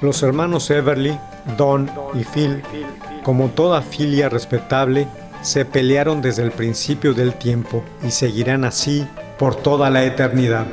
Los hermanos Everly, Don y Phil, como toda filia respetable, se pelearon desde el principio del tiempo y seguirán así por toda la eternidad.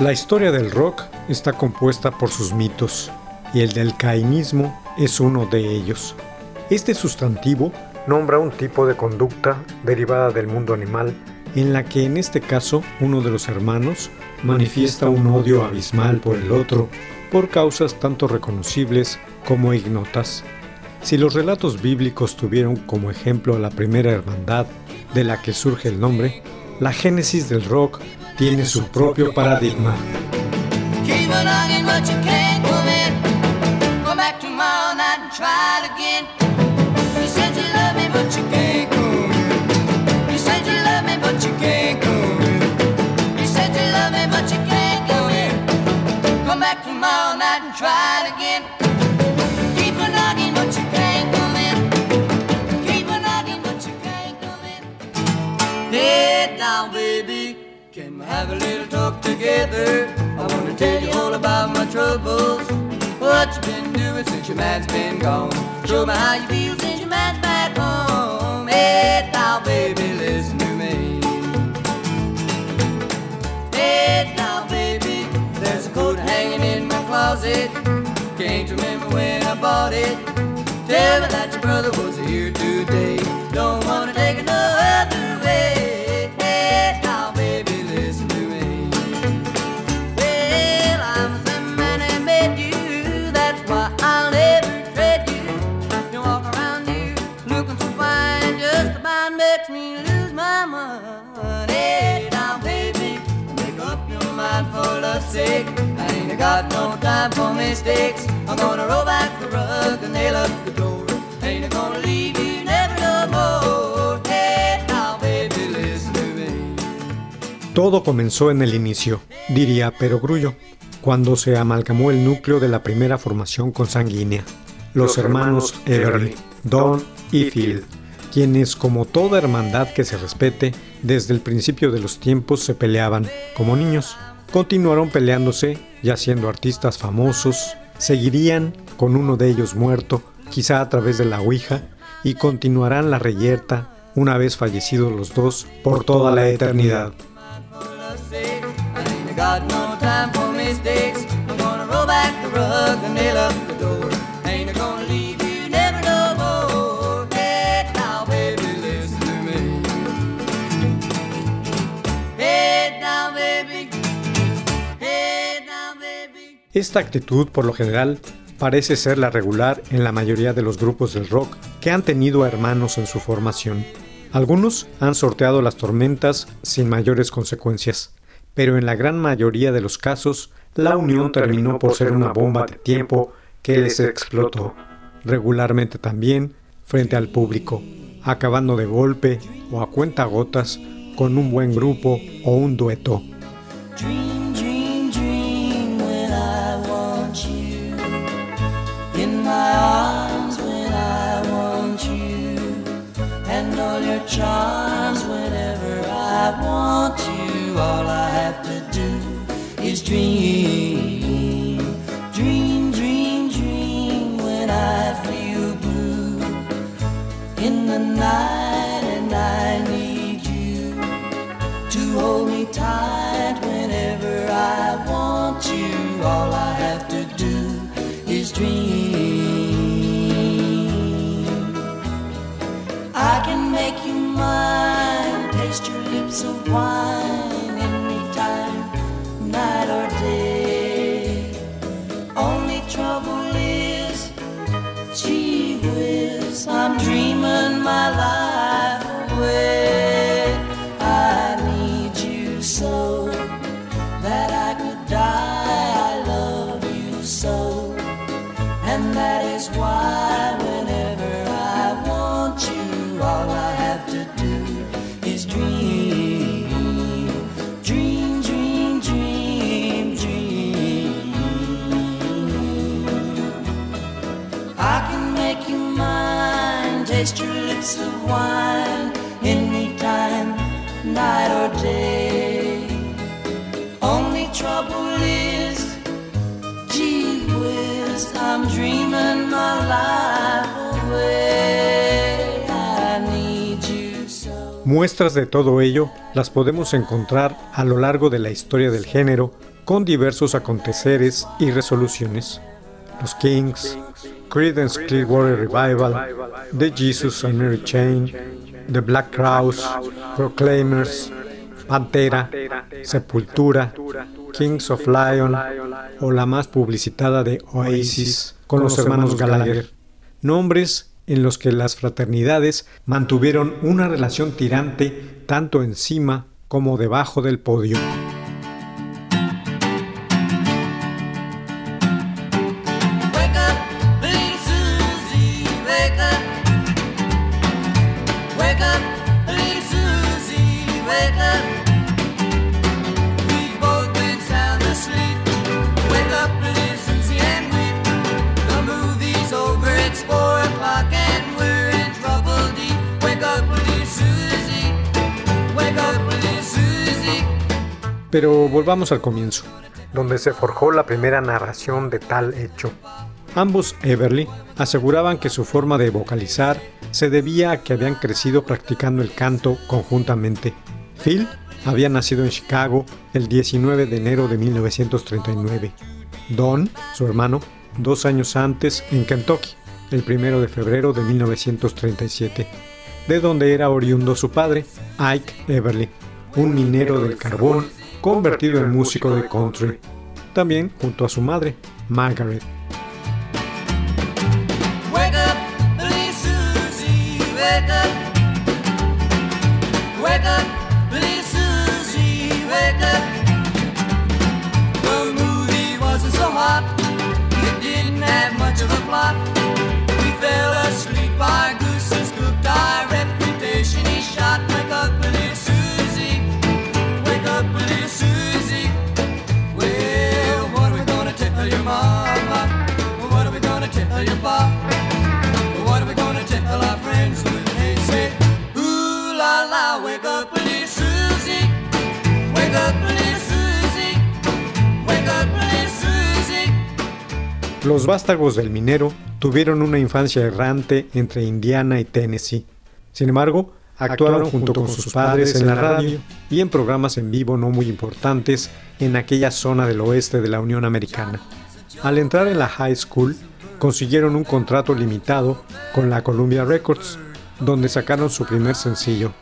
La historia del rock está compuesta por sus mitos, y el del cainismo es uno de ellos. Este sustantivo nombra un tipo de conducta derivada del mundo animal, en la que en este caso uno de los hermanos manifiesta un odio abismal por el otro, por causas tanto reconocibles como ignotas. Si los relatos bíblicos tuvieron como ejemplo a la primera hermandad de la que surge el nombre, la génesis del rock tiene su propio paradigma. Hey, now, baby, have a little talk together? I wanna tell you all about my troubles. What you been doing since your man's been gone? Show me how you feel since your man's back home. Hey, now, baby, listen to me. Hey, now, baby, there's a coat hanging in my closet. Can't remember when I bought it. Tell me that your brother was here today. Don't wanna take it for love's sake. I ain't got no time for mistakes. I'm gonna roll back the rug and nail up the door. Ain't gonna leave you never no more. Hey, now, baby, listen to me. Todo comenzó en el inicio, diría Perogrullo, cuando se amalgamó el núcleo de la primera formación consanguínea, los hermanos Everly, Don y Phil, quienes, como toda hermandad que se respete, desde el principio de los tiempos se peleaban como niños. Continuaron peleándose, ya siendo artistas famosos, seguirían con uno de ellos muerto, quizá a través de la Ouija, y continuarán la reyerta una vez fallecidos los dos por toda la eternidad. Esta actitud, por lo general, parece ser la regular en la mayoría de los grupos del rock que han tenido a hermanos en su formación. Algunos han sorteado las tormentas sin mayores consecuencias, pero en la gran mayoría de los casos, la unión terminó por ser una bomba de tiempo que les explotó, regularmente también frente al público, acabando de golpe o a cuenta gotas con un buen grupo o un dueto. Arms when I want you. And all your charms whenever I want you. All I have to do is dream. Dream, dream, dream when I feel blue. In the night and I need you to hold me tight whenever I want you. All I have to do is dream. Of wine Muestras de todo ello las podemos encontrar a lo largo de la historia del género con diversos aconteceres y resoluciones. Los Kings, Creedence Clearwater Revival, The Jesus and Mary Chain, The Black Crowes, Proclaimers, Pantera, Sepultura, Kings of Lion o la más publicitada de Oasis con los hermanos Gallagher. Nombres en los que las fraternidades mantuvieron una relación tirante tanto encima como debajo del podio. Pero volvamos al comienzo, donde se forjó la primera narración de tal hecho. Ambos Everly aseguraban que su forma de vocalizar se debía a que habían crecido practicando el canto conjuntamente. Phil había nacido en Chicago el 19 de enero de 1939. Don, su hermano, dos años antes en Kentucky, el 1 de febrero de 1937, de donde era oriundo su padre, Ike Everly, un minero del carbón convertido en músico de country, también junto a su madre, Margaret. Los vástagos del minero tuvieron una infancia errante entre Indiana y Tennessee. Sin embargo, actuaron junto con sus padres en la radio y en programas en vivo no muy importantes en aquella zona del oeste de la Unión Americana. Al entrar en la high school, consiguieron un contrato limitado con la Columbia Records, donde sacaron su primer sencillo,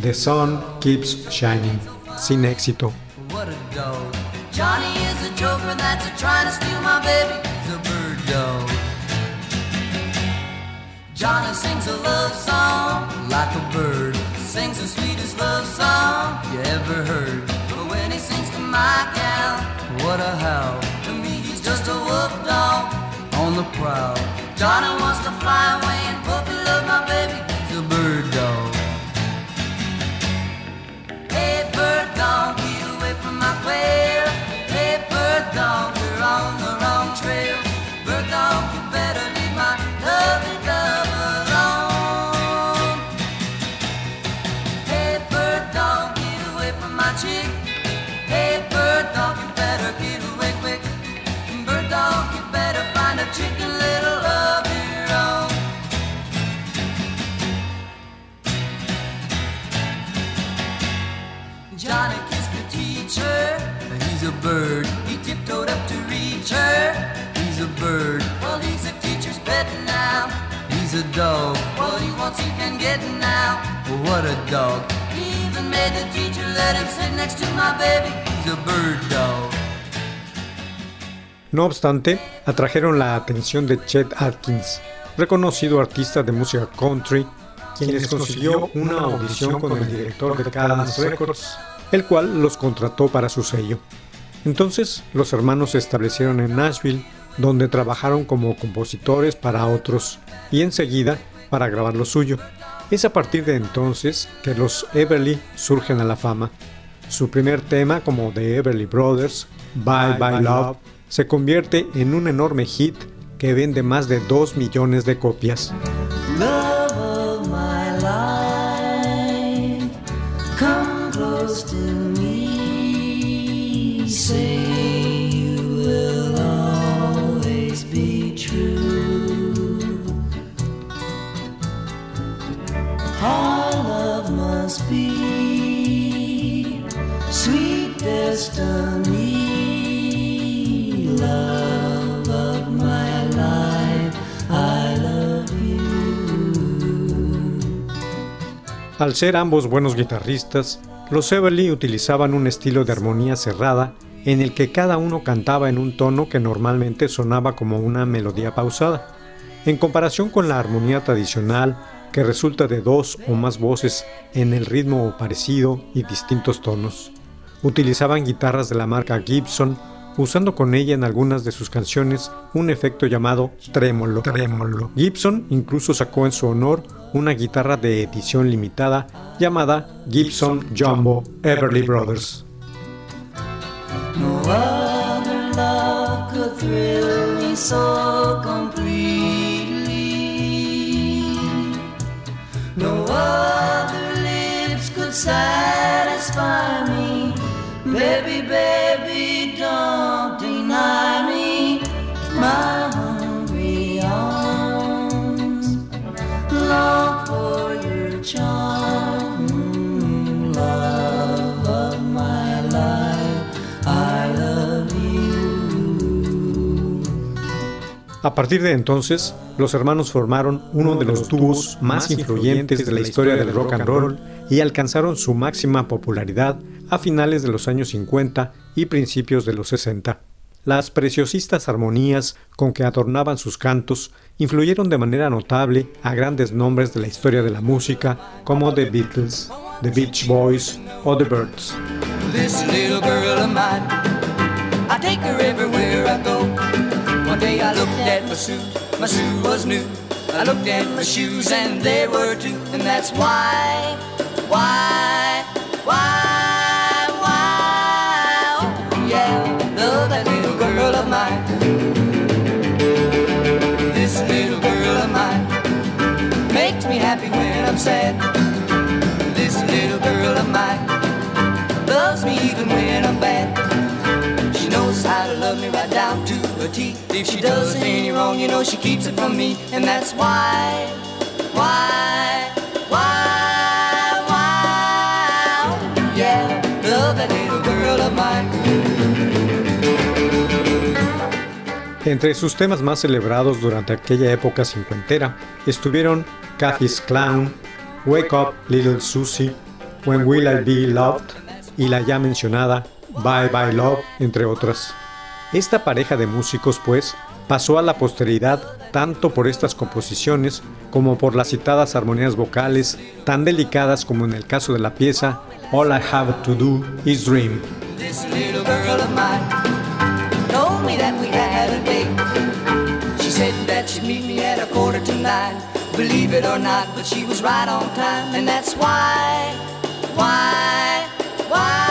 The Sun Keeps Shining, sin éxito. What a dog. Johnny is a joker that's a trying to steal my baby. Johnny sings a love song like a bird. Sings the sweetest love song you ever heard. But when he sings to my gal, what a howl. To me, he's just a wolf dog on the prowl. Johnny wants to fly away and puppy love my baby. He's a bird dog. Hey, bird dog, get away from my quail. Hey, bird dog, a dog. What he wants, he can get now. Well, what a dog. He even made the teacher let him sit next to my baby. He's a bird dog. No obstante, atrajeron la atención de Chet Atkins, reconocido artista de música country, quien les consiguió una audición con el director de Cadence Records, el cual los contrató para su sello. Entonces, los hermanos se establecieron en Nashville, donde trabajaron como compositores para otros y enseguida para grabar lo suyo. Es a partir de entonces que los Everly surgen a la fama. Su primer tema como The Everly Brothers, Bye Bye Love, se convierte en un enorme hit que vende más de 2 millones de copias. Al ser ambos buenos guitarristas, los Everly utilizaban un estilo de armonía cerrada en el que cada uno cantaba en un tono que normalmente sonaba como una melodía pausada, en comparación con la armonía tradicional que resulta de dos o más voces en el ritmo parecido y distintos tonos. Utilizaban guitarras de la marca Gibson, usando con ella en algunas de sus canciones un efecto llamado trémolo. trémolo. Gibson incluso sacó en su honor una guitarra de edición limitada llamada Gibson Jumbo Everly Brothers. No other love could thrill me so completely. No other lips could satisfy me. Baby, baby, don't deny me my hungry arms. Long for your charm, love of my life. I love you. A partir de entonces, los hermanos formaron uno de los dúos más influyentes de la historia del rock and roll y alcanzaron su máxima popularidad a finales de los años 50 y principios de los 60. Las preciosistas armonías con que adornaban sus cantos influyeron de manera notable a grandes nombres de la historia de la música como The Beatles, The Beach Boys o The Birds. I looked at my shoes, and they were too, and that's why, why, If she does any wrong, you know she keeps it from me, and that's why. Entre sus temas más celebrados durante aquella época cincuentera estuvieron Kathy's Clown, Wake Up Little Susie, When Will I Be Loved y la ya mencionada Bye Bye Love, entre otras. Esta pareja de músicos, pues, pasó a la posteridad tanto por estas composiciones como por las citadas armonías vocales tan delicadas como en el caso de la pieza All I Have to Do Is Dream. Believe it or not, but she was right on time, and that's why, why, why,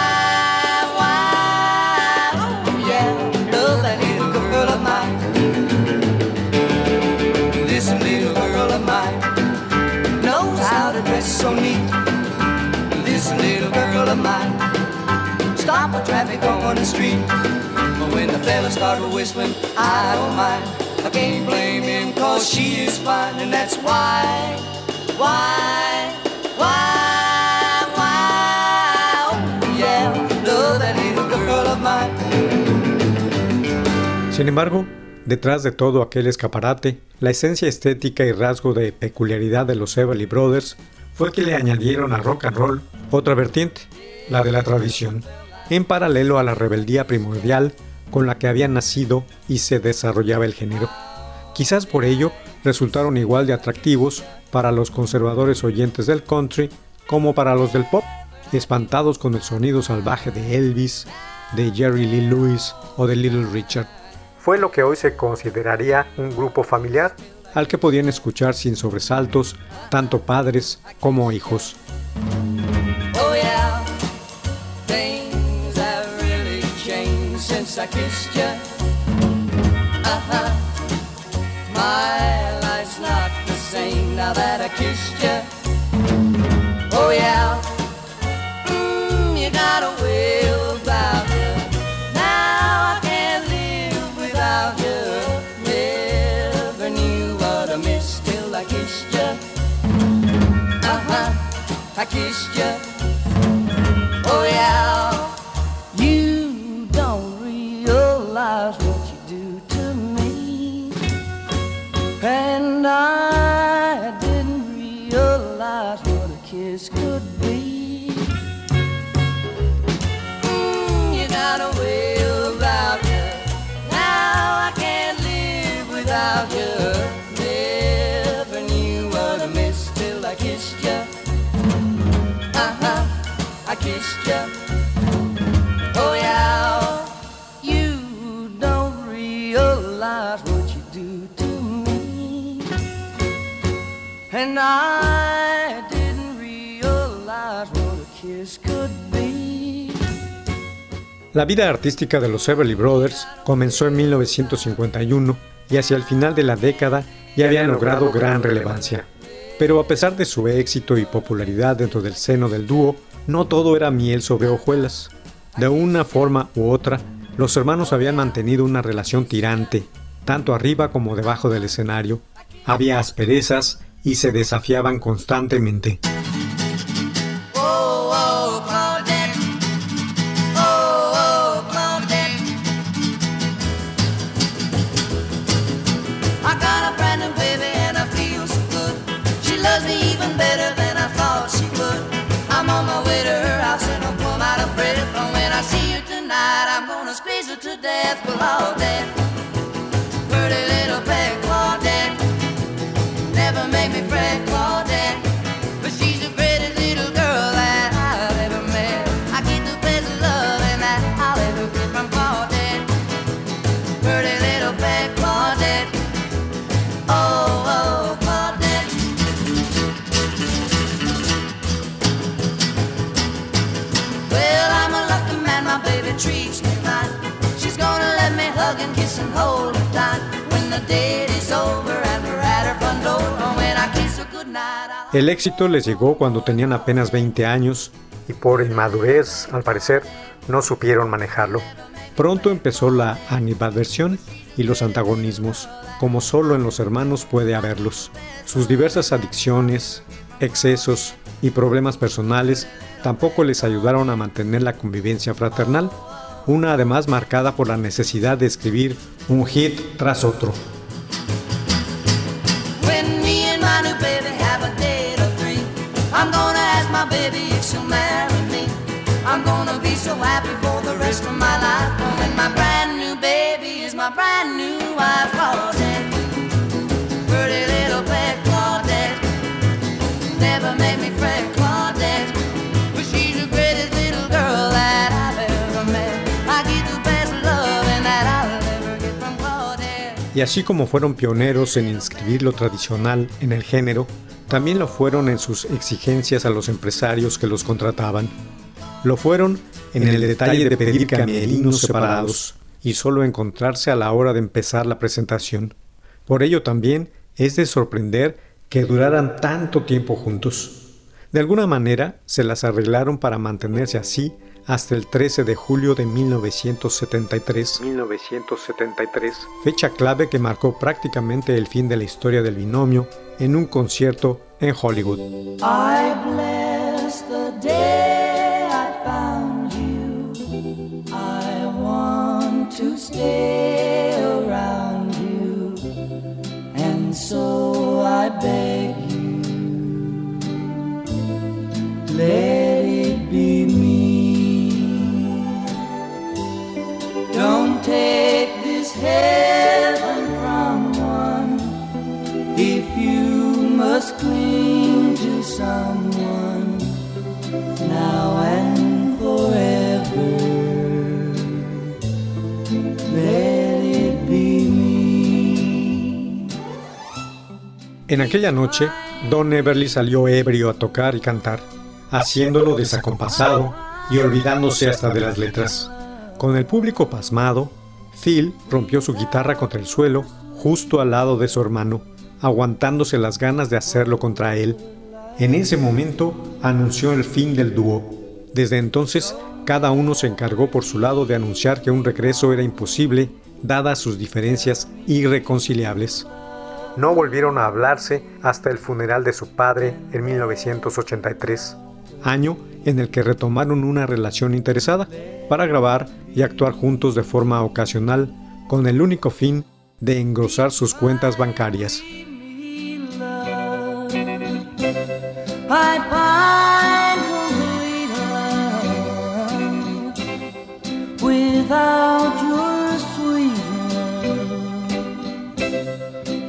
Sin embargo, detrás de todo aquel escaparate, la esencia estética y rasgo de peculiaridad de los Everly Brothers fue que le añadieron al rock and roll otra vertiente, la de la tradición, en paralelo a la rebeldía primordial con la que había nacido y se desarrollaba el género. Quizás por ello resultaron igual de atractivos para los conservadores oyentes del country como para los del pop, espantados con el sonido salvaje de Elvis, de Jerry Lee Lewis o de Little Richard. Fue lo que hoy se consideraría un grupo familiar al que podían escuchar sin sobresaltos tanto padres como hijos. Oh yeah, I kissed you. Uh-huh. My life's not the same now that I kissed you. Oh yeah, mm, you got a way about you. Now I can't live without you. Never knew what I missed till I kissed you. Uh-huh, I kissed you. La vida artística de los Everly Brothers comenzó en 1951 y hacia el final de la década ya habían logrado gran relevancia. Pero a pesar de su éxito y popularidad dentro del seno del dúo, no todo era miel sobre hojuelas. De una forma u otra, los hermanos habían mantenido una relación tirante, tanto arriba como debajo del escenario. Había asperezas y se desafiaban constantemente. To death. Claudette. El éxito les llegó cuando tenían apenas 20 años y por inmadurez, al parecer, no supieron manejarlo. Pronto empezó la animadversión y los antagonismos, como solo en los hermanos puede haberlos. Sus diversas adicciones, excesos y problemas personales tampoco les ayudaron a mantener la convivencia fraternal, una además marcada por la necesidad de escribir un hit tras otro. I'm gonna ask my baby if she'll marry me. I'm gonna be so happy for the rest of my life. And my brand new baby is my brand new wife. Y así como fueron pioneros en inscribir lo tradicional en el género, también lo fueron en sus exigencias a los empresarios que los contrataban. Lo fueron en el detalle de pedir camerinos separados y solo encontrarse a la hora de empezar la presentación. Por ello también es de sorprender que duraran tanto tiempo juntos. De alguna manera se las arreglaron para mantenerse así hasta el 13 de julio de 1973. 1973. Fecha clave que marcó prácticamente el fin de la historia del binomio en un concierto en Hollywood. En aquella noche, Don Everly salió ebrio a tocar y cantar, haciéndolo desacompasado y olvidándose hasta de las letras. Con el público pasmado, Phil rompió su guitarra contra el suelo justo al lado de su hermano, aguantándose las ganas de hacerlo contra él. En ese momento anunció el fin del dúo. Desde entonces, cada uno se encargó por su lado de anunciar que un regreso era imposible, dadas sus diferencias irreconciliables. No volvieron a hablarse hasta el funeral de su padre en 1983, año en el que retomaron una relación interesada para grabar y actuar juntos de forma ocasional con el único fin de engrosar sus cuentas bancarias.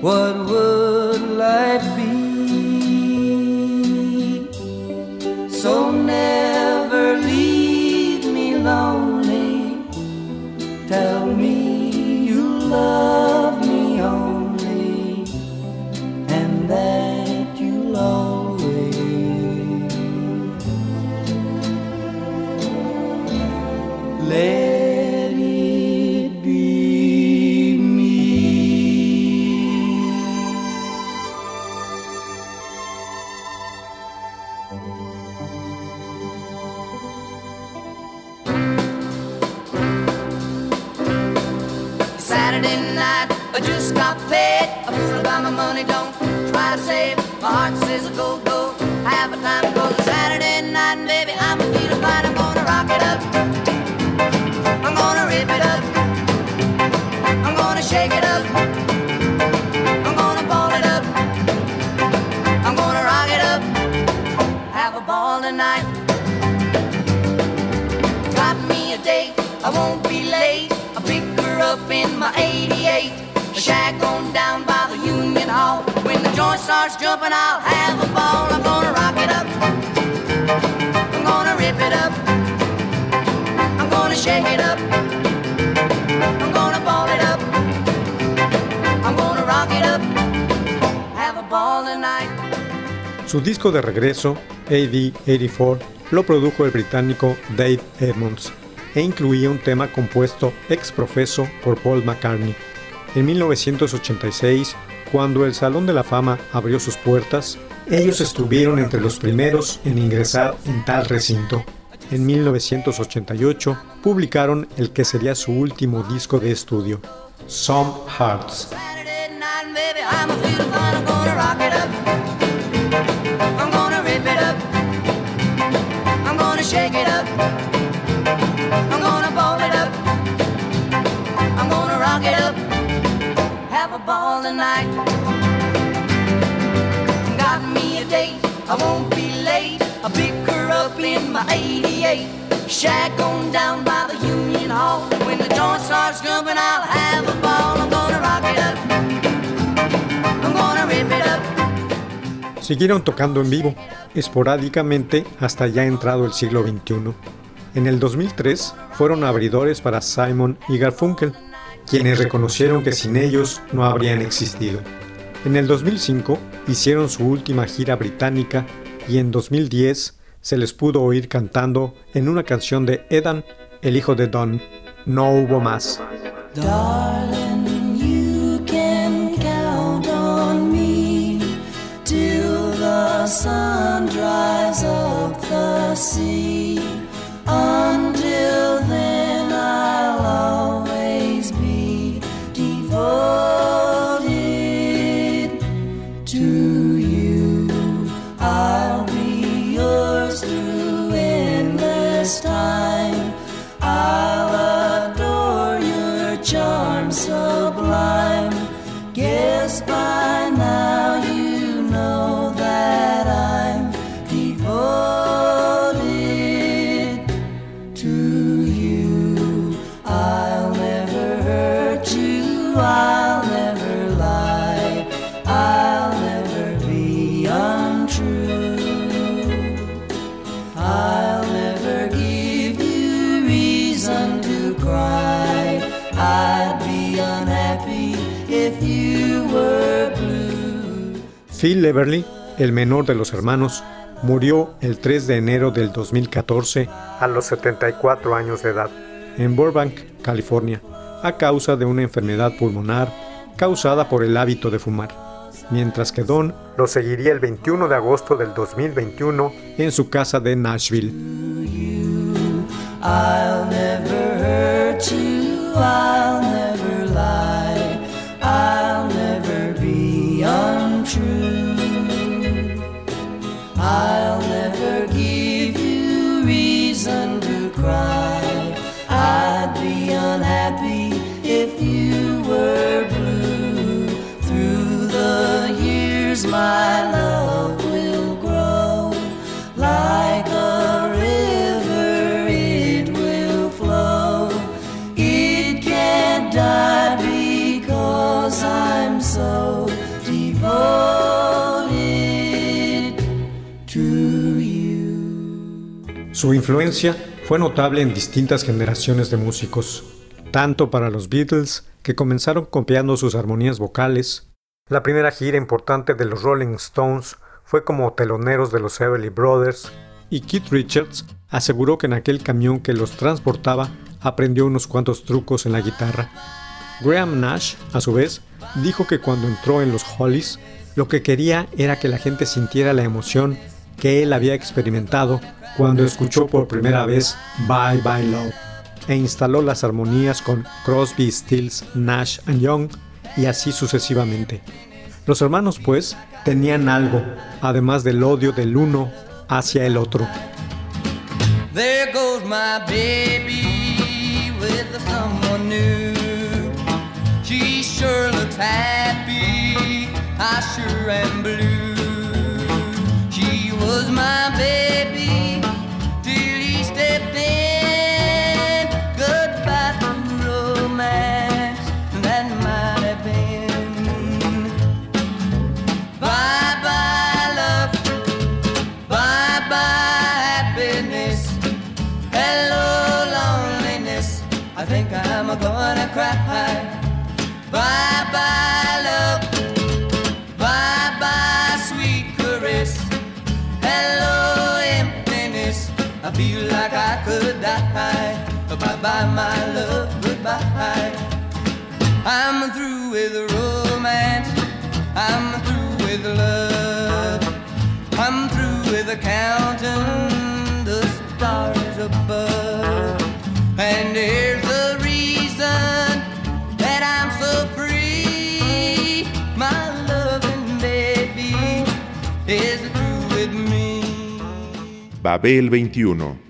What would life be? So never leave me lonely. Tell me up in my 88. A shack on down by the Union Hall. When the joint starts jumping, I'll have a ball. I'm gonna it up. I'm gonna it up. I'm gonna it up. I'm gonna it up. I'm gonna rock it up. Su disco de regreso, AD-84, lo produjo el británico Dave Edmonds e incluía un tema compuesto ex profeso por Paul McCartney. En 1986, cuando el Salón de la Fama abrió sus puertas, ellos estuvieron entre los primeros en ingresar en tal recinto. En 1988 publicaron el que sería su último disco de estudio, Some Hearts. Ball tonight. Got me a date. I won't be late. I'll pick her up in my 88. Shack on down by the Union Hall. When the joint starts jumping, I'll have a ball. I'm gonna rock it up. I'm gonna rip it up. Siguieron tocando en vivo, esporádicamente hasta ya entrado el siglo XXI. En el 2003 fueron abridores para Simon y Garfunkel. Quienes reconocieron que sin ellos no habrían existido. En el 2005 hicieron su última gira británica y en 2010 se les pudo oír cantando en una canción de Edan, el hijo de Don, No hubo más. Phil Everly, el menor de los hermanos, murió el 3 de enero del 2014 a los 74 años de edad en Burbank, California, a causa de una enfermedad pulmonar causada por el hábito de fumar, mientras que Don lo seguiría el 21 de agosto del 2021 en su casa de Nashville. I'll never hurt you. I'll never lie. I'll never be untrue. I'll never give you reason to cry. I'd be unhappy if you were blue. Through the years, my Su influencia fue notable en distintas generaciones de músicos, tanto para los Beatles, que comenzaron copiando sus armonías vocales. La primera gira importante de los Rolling Stones fue como teloneros de los Everly Brothers, y Keith Richards aseguró que en aquel camión que los transportaba aprendió unos cuantos trucos en la guitarra. Graham Nash, a su vez, dijo que cuando entró en los Hollies, lo que quería era que la gente sintiera la emoción que él había experimentado cuando escuchó por primera vez Bye Bye Love e instaló las armonías con Crosby, Stills, Nash and Young y así sucesivamente. Los hermanos pues tenían algo, además del odio del uno hacia el otro. There goes my baby with someone new. She sure looks happy. I sure am blue. Was my baby like I could die. Bye bye my love. Goodbye. I'm through with romance. I'm through with love. I'm through with counting the stars above. And here's the reason that I'm so free. My loving baby is through with me. Babel 21,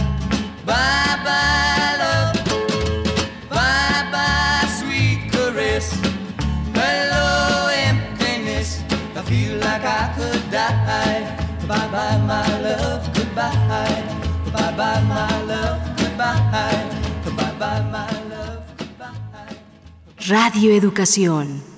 Radio Educación.